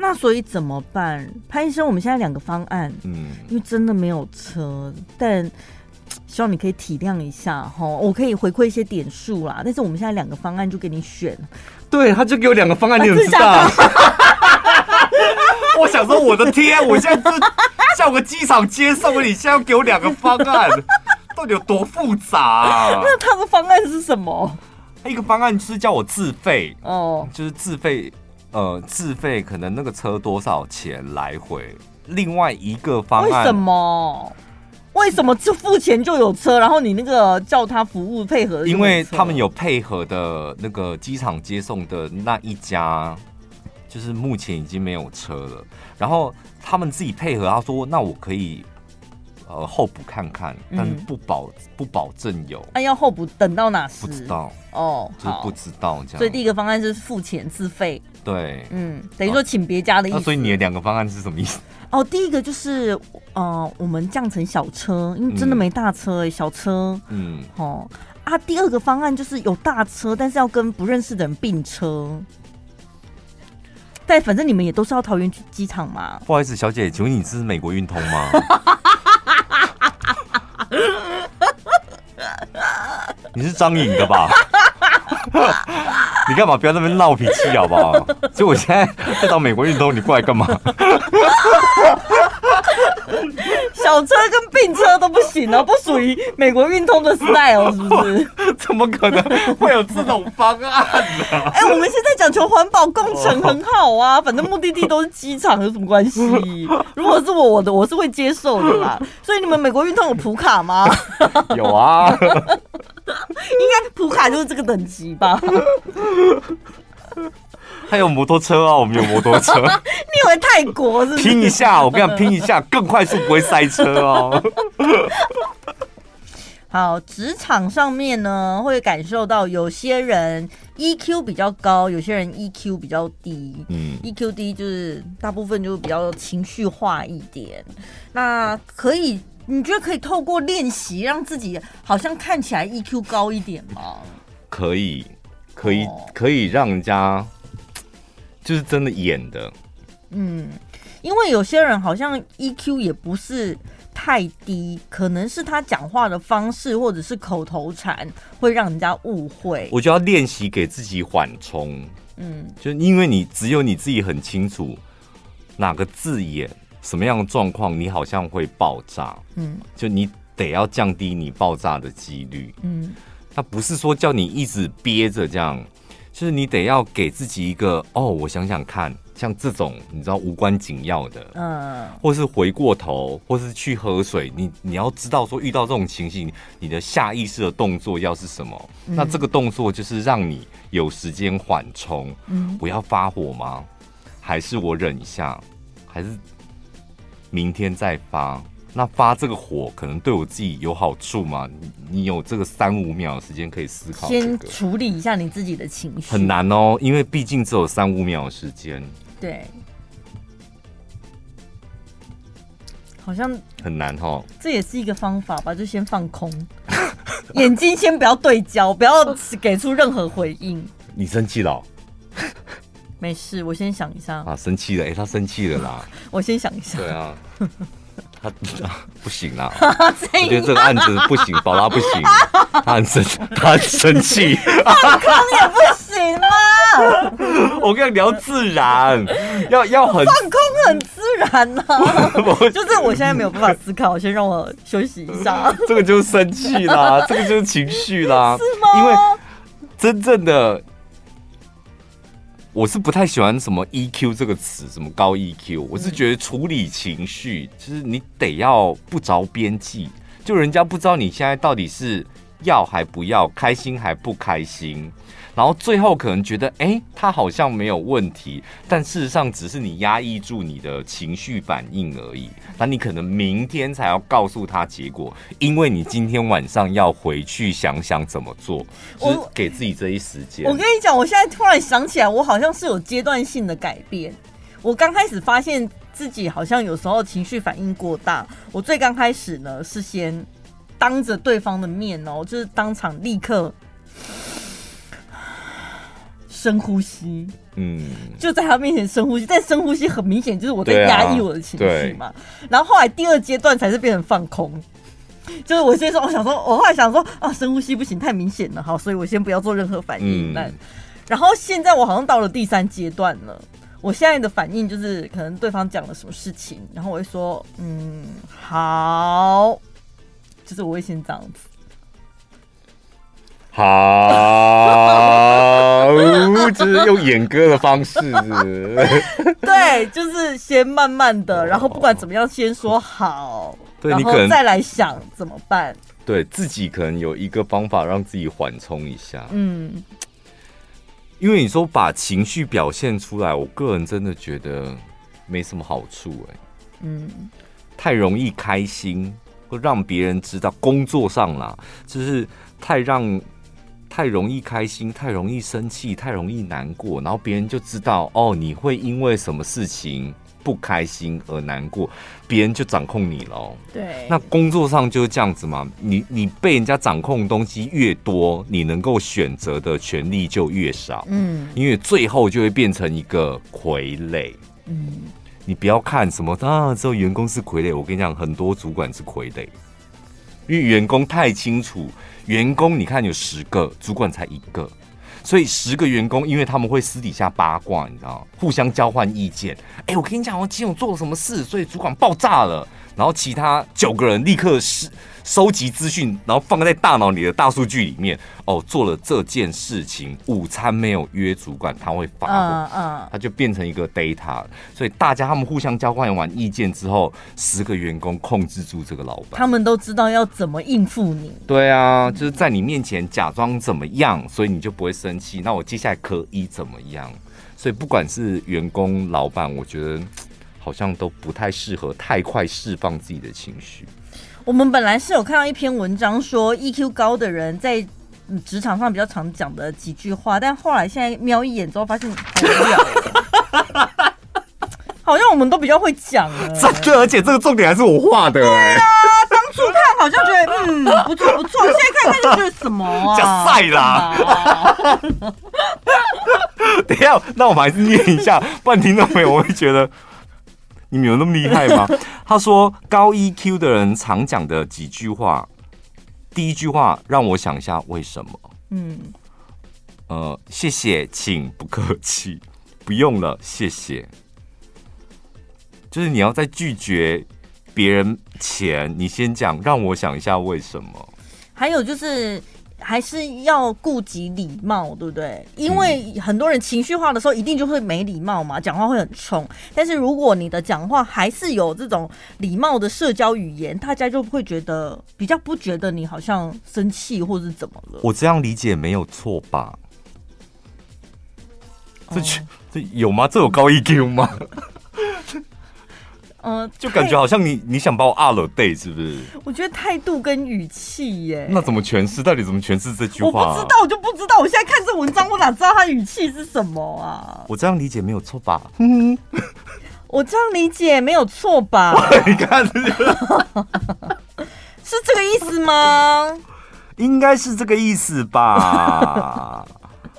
那所以怎么办，潘医生？我们现在两个方案，嗯，因为真的没有车，但希望你可以体谅一下哈。我可以回馈一些点数啦，但是我们现在两个方案就给你选。对，他就给我两个方案，你怎么知道？我想说，我的天，我现在是叫个机场接送你，现在要给我两个方案，到底有多复杂啊？那他的方案是什么？一个方案就是叫我自费哦，就是自费。呃，自费可能那个车多少钱来回？另外一个方案，为什么？为什么就付钱就有车？然后你那个叫他服务配合？因为他们有配合的那个机场接送的那一家，就是目前已经没有车了。然后他们自己配合，他说：“那我可以。”呃，候补看看，但是不保、嗯、不保证有。那、啊、要候补等到哪时？不知道哦，就是不知道这样。所以第一个方案就是付钱自费。对，嗯，等于说请别家的意思。啊、所以你的两个方案是什么意思？哦，第一个就是呃，我们降成小车，因为真的没大车哎、小车。嗯。哦啊，第二个方案就是有大车，但是要跟不认识的人并车。但反正你们也都是要桃园机场嘛。不好意思，小姐，请问你是美国运通吗？你是张颖的吧？你干嘛不要在那边闹脾气好不好？所以我现在在到美国运通，你过来干嘛？小车跟病车都不行哦，不属于美国运通的 style 是不是？怎么可能会有这种方案呢？哎、欸，我们现在讲求环保工程很好啊，反正目的地都是机场，有什么关系？如果是我，我的我是会接受的啦。所以你们美国运通有普卡吗？有啊，应该普卡就是这个等级吧。还有摩托车啊，我们有摩托车。你以为泰国是不是？拼一下，我跟你讲，拼一下更快速，不会塞车哦。好，职场上面呢，会感受到有些人 EQ 比较高，有些人 EQ 比较低。嗯，EQ 低就是大部分就是比较情绪化一点。那可以，你觉得可以透过练习让自己好像看起来 EQ 高一点吗？可以，可以，可以让人家。就是真的演的，嗯，因为有些人好像 EQ 也不是太低，可能是他讲话的方式或者是口头禅会让人家误会。我就要练习给自己缓冲，嗯，就因为你只有你自己很清楚哪个字眼、什么样的状况，你好像会爆炸，嗯，就你得要降低你爆炸的几率，嗯，他不是说叫你一直憋着这样。就是你得要给自己一个哦，我想想看，像这种你知道无关紧要的，嗯，或是回过头，或是去喝水，你你要知道说遇到这种情形，你的下意识的动作要是什么？嗯、那这个动作就是让你有时间缓冲，嗯，不要发火吗？还是我忍一下，还是明天再发？那发这个火可能对我自己有好处吗？你你有这个三五秒的时间可以思考，先处理一下你自己的情绪。很难哦，因为毕竟只有三五秒的时间。对，好像很难哦。这也是一个方法吧，就先放空，眼睛先不要对焦，不要给出任何回应。你生气了哦？没事，我先想一下。啊，生气了？哎，他生气了啦。我先想一下。对啊。他 不行啦，我觉得这个案子不行，宝拉不行，他很生，他很生气，放空也不行吗？我跟你聊自然，要要很放空，很自然呢、啊。就是我现在没有办法思考，先让我休息一下。这个就是生气啦，这个就是情绪啦，是吗？因为真正的。我是不太喜欢什么 EQ 这个词，什么高 EQ。我是觉得处理情绪，就是你得要不着边际，就人家不知道你现在到底是要还不要，开心还不开心。然后最后可能觉得，哎、欸，他好像没有问题，但事实上只是你压抑住你的情绪反应而已。那你可能明天才要告诉他结果，因为你今天晚上要回去想想怎么做，就是给自己这一时间。我跟你讲，我现在突然想起来，我好像是有阶段性的改变。我刚开始发现自己好像有时候情绪反应过大，我最刚开始呢是先当着对方的面哦，就是当场立刻。深呼吸，嗯，就在他面前深呼吸，但深呼吸很明显就是我在压抑我的情绪嘛。然后后来第二阶段才是变成放空，就是我先说，我想说，我后来想说啊，深呼吸不行，太明显了，好，所以我先不要做任何反应。那、嗯，然后现在我好像到了第三阶段了，我现在的反应就是可能对方讲了什么事情，然后我会说，嗯，好，就是我会先这样子。好，就是用演歌的方式，对，就是先慢慢的，然后不管怎么样，先说好，对，然后再来想怎么办。对自己可能有一个方法让自己缓冲一下，嗯，因为你说把情绪表现出来，我个人真的觉得没什么好处，哎，嗯，太容易开心，会让别人知道，工作上啦，就是太让。太容易开心，太容易生气，太容易难过，然后别人就知道哦，你会因为什么事情不开心而难过，别人就掌控你喽。对，那工作上就是这样子嘛。你你被人家掌控的东西越多，你能够选择的权利就越少。嗯，因为最后就会变成一个傀儡。嗯，你不要看什么啊，只有员工是傀儡。我跟你讲，很多主管是傀儡，因为员工太清楚，员工你看有十个，主管才一个。所以十个员工，因为他们会私底下八卦，你知道，互相交换意见。哎，我跟你讲，我金勇做了什么事，所以主管爆炸了。然后其他九个人立刻是。收集资讯，然后放在大脑里的大数据里面。哦，做了这件事情，午餐没有约主管，他会发火，嗯，他就变成一个 data。所以大家他们互相交换完意见之后，十个员工控制住这个老板，他们都知道要怎么应付你。对啊，就是在你面前假装怎么样，所以你就不会生气。那我接下来可以怎么样？所以不管是员工、老板，我觉得好像都不太适合太快释放自己的情绪。我们本来是有看到一篇文章说，EQ 高的人在职场上比较常讲的几句话，但后来现在瞄一眼之后发现好无聊，好像我们都比较会讲真的，而且这个重点还是我画的。对啊，当初看好像觉得嗯不错不错，现在看看就觉得什么啊？加赛啦！等一下，那我们还是念一下，不然听到没有我会觉得。你们有那么厉害吗？他说高 EQ 的人常讲的几句话，第一句话让我想一下为什么？嗯，呃，谢谢，请不客气，不用了，谢谢。就是你要在拒绝别人前，你先讲，让我想一下为什么。还有就是。还是要顾及礼貌，对不对？因为很多人情绪化的时候，一定就会没礼貌嘛，讲话会很冲。但是如果你的讲话还是有这种礼貌的社交语言，大家就会觉得比较不觉得你好像生气或是怎么了。我这样理解没有错吧？这这有吗？这有高 EQ 吗？嗯，就感觉好像你你想把我二了 day 是不是？我觉得态度跟语气耶，那怎么诠释？到底怎么诠释这句话？我不知道，我就不知道。我现在看这文章，我哪知道他语气是什么啊？我这样理解没有错吧？嗯，我这样理解没有错吧？你看，是这个意思吗？应该是这个意思吧。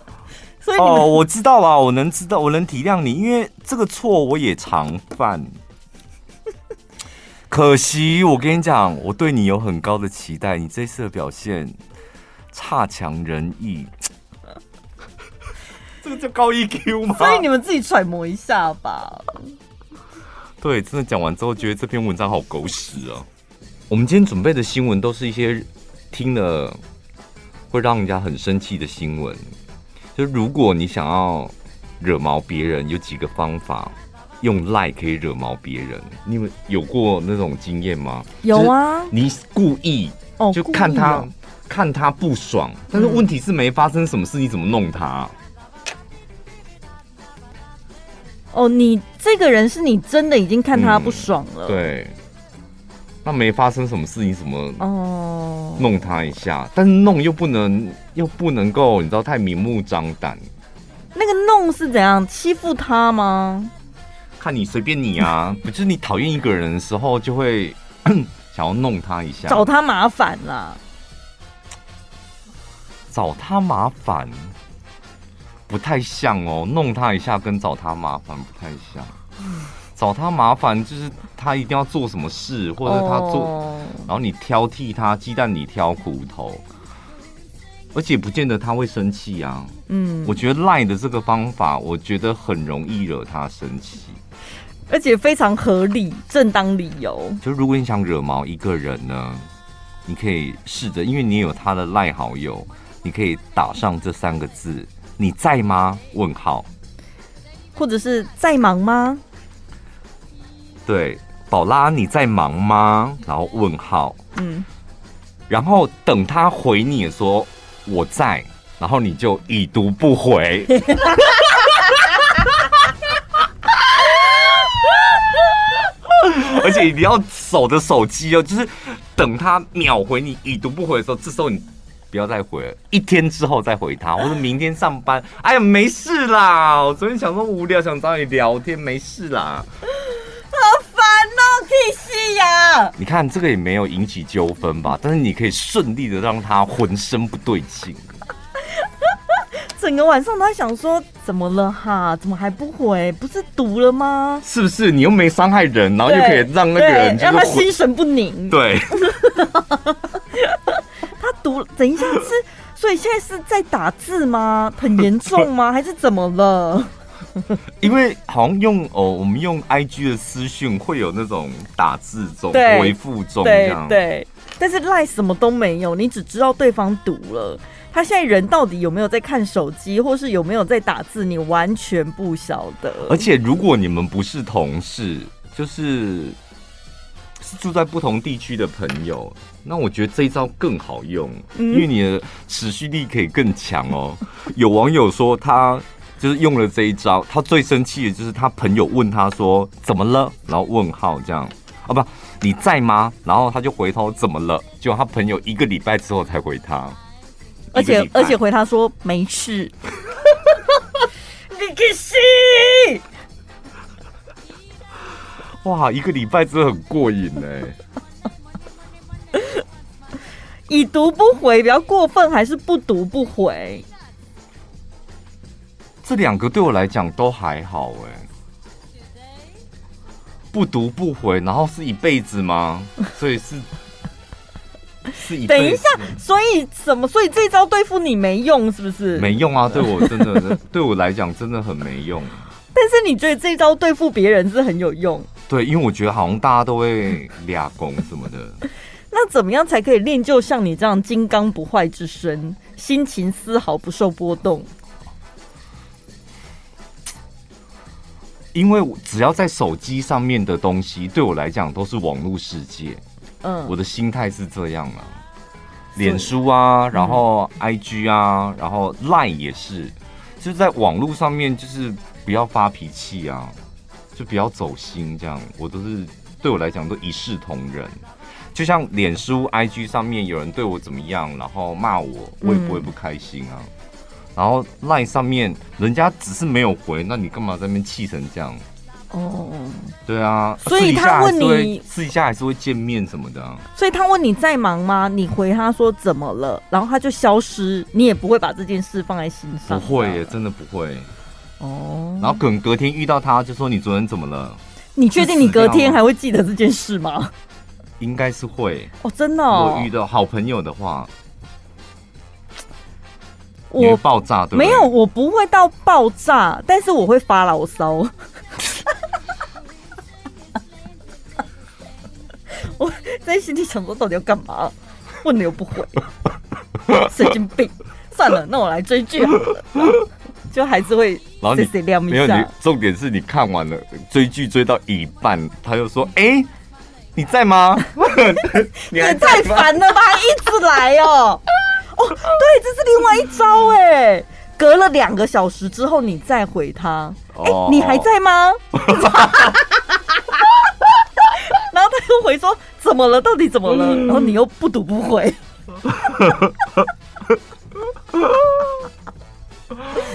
所以哦，我知道了，我能知道，我能体谅你，因为这个错我也常犯。可惜，我跟你讲，我对你有很高的期待，你这次的表现差强人意，这个叫高 EQ 吗？所以你们自己揣摩一下吧。对，真的讲完之后，觉得这篇文章好狗屎啊！我们今天准备的新闻都是一些听了会让人家很生气的新闻。就如果你想要惹毛别人，有几个方法。用赖可以惹毛别人，你们有过那种经验吗？有啊，你故意哦，就看他看他不爽，但是问题是没发生什么事，你怎么弄他？哦，你这个人是你真的已经看他不爽了，嗯、对，那没发生什么事，你怎么哦弄他一下？但是弄又不能又不能够，你知道太明目张胆。那个弄是怎样欺负他吗？看你随便你啊，不 就是你讨厌一个人的时候，就会 想要弄他一下，找他麻烦啦。找他麻烦不太像哦，弄他一下跟找他麻烦不太像。找他麻烦就是他一定要做什么事，或者他做，哦、然后你挑剔他，鸡蛋里挑骨头。而且不见得他会生气啊。嗯，我觉得赖的这个方法，我觉得很容易惹他生气。而且非常合理，正当理由。就如果你想惹毛一个人呢，你可以试着，因为你有他的赖好友，你可以打上这三个字：“你在吗？”问号，或者是在忙吗？对，宝拉你在忙吗？然后问号，嗯，然后等他回你说我在，然后你就已读不回。而且你要守着手机哦，就是等他秒回你已读不回的时候，这时候你不要再回了，一天之后再回他，或者明天上班，哎呀没事啦，我昨天想说无聊想找你聊天，没事啦。好烦哦，屁事呀？你看这个也没有引起纠纷吧？但是你可以顺利的让他浑身不对劲。整个晚上都在想说，怎么了哈？怎么还不回？不是读了吗？是不是？你又没伤害人，然后又可以让那个人让他心神不宁。对，他读，等一下是，所以现在是在打字吗？很严重吗？还是怎么了？因为好像用哦，我们用 IG 的私讯会有那种打字中、回复中这样，对，对，但是赖什么都没有，你只知道对方读了。他现在人到底有没有在看手机，或是有没有在打字，你完全不晓得。而且如果你们不是同事，就是是住在不同地区的朋友，那我觉得这一招更好用，因为你的持续力可以更强哦。有网友说他就是用了这一招，他最生气的就是他朋友问他说怎么了，然后问号这样啊，不，你在吗？然后他就回头怎么了？结果他朋友一个礼拜之后才回他。而且而且回他说没事，你可惜。哇，一个礼拜真的很过瘾哎！已读不回比较过分，还是不读不回？这两个对我来讲都还好哎。不读不回，然后是一辈子吗？所以是。等一下，所以什么？所以这招对付你没用，是不是？没用啊！对我真的，对我来讲真的很没用。但是你觉得这招对付别人是很有用？对，因为我觉得好像大家都会俩攻什么的。那怎么样才可以练就像你这样金刚不坏之身，心情丝毫不受波动？因为只要在手机上面的东西，对我来讲都是网络世界。嗯，我的心态是这样啊，脸书啊，然后 IG 啊，然后 Line 也是，就是在网络上面，就是不要发脾气啊，就不要走心，这样我都是对我来讲都一视同仁。就像脸书 IG 上面有人对我怎么样，然后骂我，我也不会不开心啊。然后 Line 上面人家只是没有回，那你干嘛在那边气成这样？哦，对啊，所以他问你私底下还是会见面什么的啊。所以他问你在忙吗？你回他说怎么了，然后他就消失，你也不会把这件事放在心上。不会耶，真的不会。哦，然后可能隔天遇到他就说你昨天怎么了？你确定你隔天还会记得这件事吗？应该是会哦，真的哦。我遇到好朋友的话，我爆炸对不对？没有，我不会到爆炸，但是我会发牢骚。在心里想说，到底要干嘛？问了又不回，神经病！算了，那我来追剧好了。就还是会，然后你没有你，重点是你看完了追剧追到一半，他就说：“哎、欸，你在吗？” 你也太烦了吧！一直来哦。哦，对，这是另外一招哎。隔了两个小时之后，你再回他。哎、欸，你还在吗？然后他又回说：“怎么了？到底怎么了？”然后你又不读不回。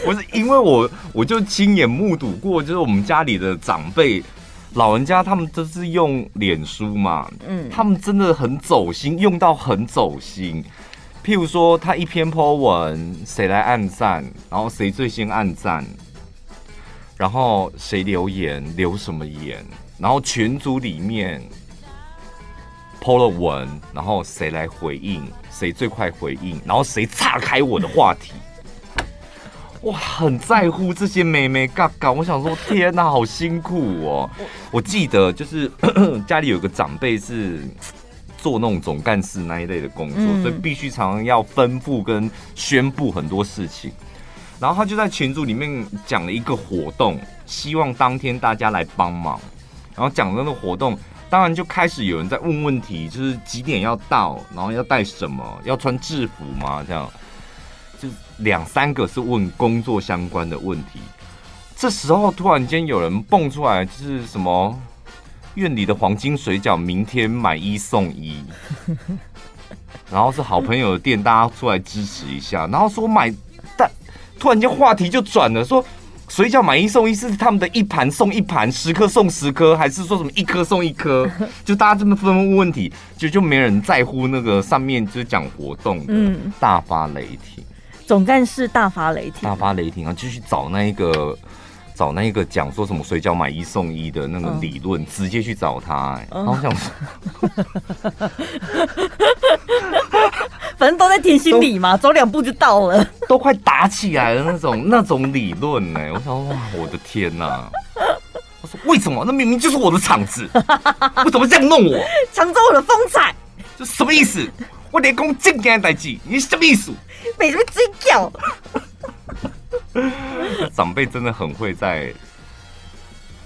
不是因为我，我就亲眼目睹过，就是我们家里的长辈、老人家，他们都是用脸书嘛，嗯，他们真的很走心，用到很走心。譬如说，他一篇 po 文，谁来按赞，然后谁最先按赞，然后谁留言，留什么言。然后群组里面 po 了文，然后谁来回应，谁最快回应，然后谁岔开我的话题，哇，很在乎这些妹妹嘎嘎。我想说，天哪，好辛苦哦！我记得就是 家里有个长辈是做那种总干事那一类的工作，所以必须常常要吩咐跟宣布很多事情。然后他就在群组里面讲了一个活动，希望当天大家来帮忙。然后讲的那个活动，当然就开始有人在问问题，就是几点要到，然后要带什么，要穿制服吗？这样，就两三个是问工作相关的问题。这时候突然间有人蹦出来，就是什么院里的黄金水饺明天买一送一，然后是好朋友的店，大家出来支持一下。然后说买，但突然间话题就转了，说。水饺买一送一是他们的一盘送一盘，十颗送十颗，还是说什么一颗送一颗？就大家这么纷纷问问题，就就没人在乎那个上面就是讲活动的，嗯，大发雷霆。总干事大发雷霆，大发雷霆啊！就去找那一个，找那一个讲说什么水饺买一送一的那个理论，嗯、直接去找他、欸。哎、嗯，然后我想说，反正都在甜心里嘛，走两步就到了，都快打起来了那种 那种理论呢、欸。我想哇，我的天呐、啊！我说为什么？那明明就是我的场子，为什么这样弄我？抢走我的风采，这什么意思？我连讲正经的代志，你什么意思？没什么追叫？长辈真的很会在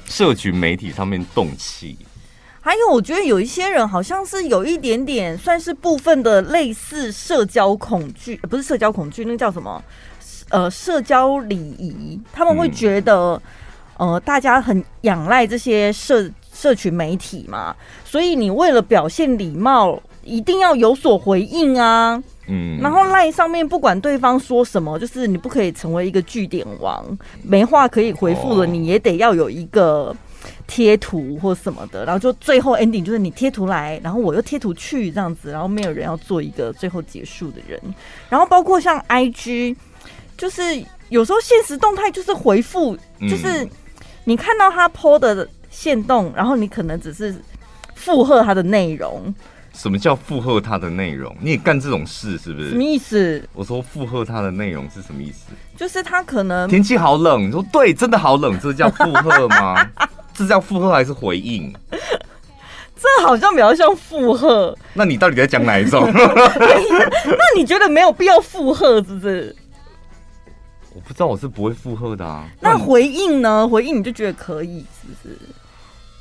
社群媒体上面动气。还有，我觉得有一些人好像是有一点点，算是部分的类似社交恐惧，不是社交恐惧，那个叫什么？呃，社交礼仪。他们会觉得，嗯、呃，大家很仰赖这些社社群媒体嘛，所以你为了表现礼貌。一定要有所回应啊，嗯，然后 LINE 上面不管对方说什么，就是你不可以成为一个据点王，没话可以回复了，你也得要有一个贴图或什么的，然后就最后 ending 就是你贴图来，然后我又贴图去这样子，然后没有人要做一个最后结束的人，然后包括像 IG，就是有时候现实动态就是回复，就是你看到他 po 的线动，然后你可能只是附和他的内容。什么叫附和他的内容？你也干这种事是不是？什么意思？我说附和他的内容是什么意思？就是他可能天气好冷，你说对，真的好冷，这叫附和吗？这叫附和还是回应？这好像比较像附和。那你到底在讲哪一种？那你觉得没有必要附和，是不是？我不知道，我是不会附和的啊。那回应呢？回应你就觉得可以，是不是？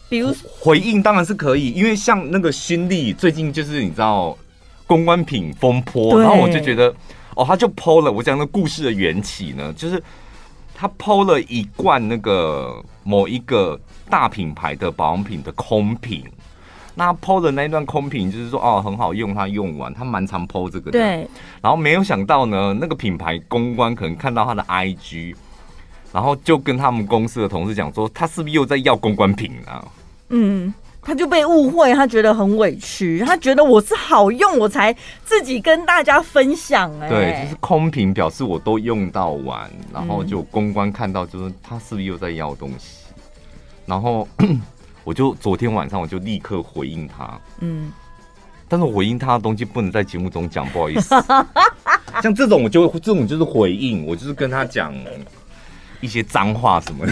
比如回应当然是可以，因为像那个新力最近就是你知道公关品风波，然后我就觉得哦，他就 PO 了。我讲那故事的缘起呢，就是他 PO 了一罐那个某一个大品牌的保养品的空瓶，那 PO 的那一段空瓶就是说哦很好用，他用完他蛮常 PO 这个的。对，然后没有想到呢，那个品牌公关可能看到他的 IG。然后就跟他们公司的同事讲说，他是不是又在要公关品啊？嗯，他就被误会，他觉得很委屈，他觉得我是好用，我才自己跟大家分享。哎，对，就是空瓶表示我都用到完，然后就公关看到，就是他是不是又在要东西？然后 我就昨天晚上我就立刻回应他，嗯，但是我回应他的东西不能在节目中讲，不好意思。像这种我就这种就是回应，我就是跟他讲。一些脏话什么的，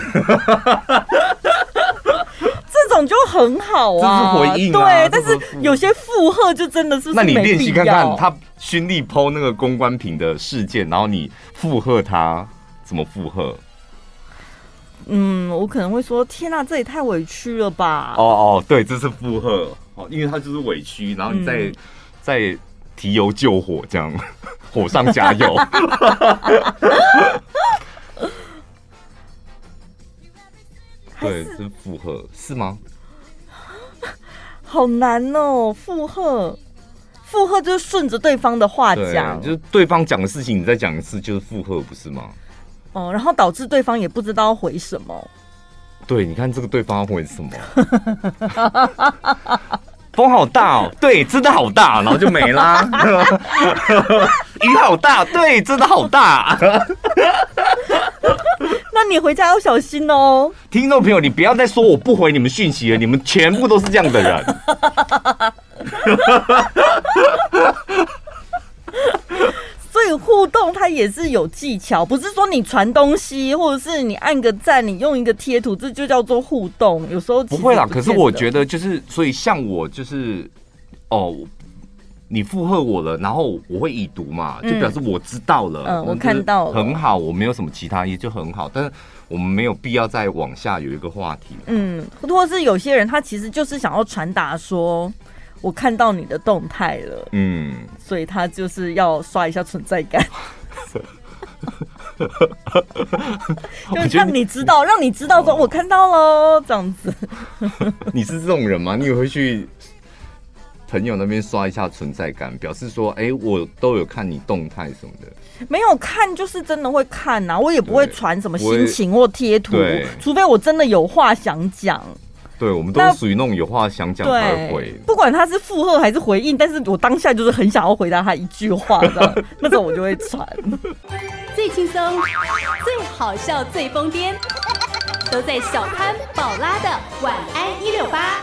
这种就很好啊，这是回应啊。对，但是有些附和就真的是，那你练习看看，他勋利 po 那个公关品的事件，然后你附和他怎么附和？嗯，我可能会说：天哪，这也太委屈了吧！哦哦，对，这是附和哦，因为他就是委屈，然后你再、嗯、再提油救火，这样 火上加油。对，是附和是吗？好难哦，附和，附和就是顺着对方的话讲，就是对方讲的事情，你再讲一次，就是附和，不是吗？哦，然后导致对方也不知道回什么。对，你看这个对方要回什么？风好大哦，对，真的好大，然后就没啦。雨好大，对，真的好大。那你回家要小心哦，听众朋友，你不要再说我不回你们讯息了，你们全部都是这样的人。所以互动它也是有技巧，不是说你传东西或者是你按个赞，你用一个贴图，这就叫做互动。有时候不，不会啦，可是我觉得就是，所以像我就是哦。你附和我了，然后我会已读嘛，就表示我知道了。嗯，我看到了，很好，我没有什么其他意思，就很好。但是我们没有必要再往下有一个话题。嗯，或者是有些人他其实就是想要传达说，我看到你的动态了。嗯，所以他就是要刷一下存在感，就让你知道，让你知道说我看到了这样子。你是这种人吗？你也会去？朋友那边刷一下存在感，表示说，哎、欸，我都有看你动态什么的。没有看就是真的会看呐、啊，我也不会传什么心情或贴图，除非我真的有话想讲。对，我们都是属于那种有话想讲才回，不管他是附和还是回应，但是我当下就是很想要回答他一句话的，那种我就会传。最轻松、最好笑、最疯癫，都在小潘宝拉的晚安一六八。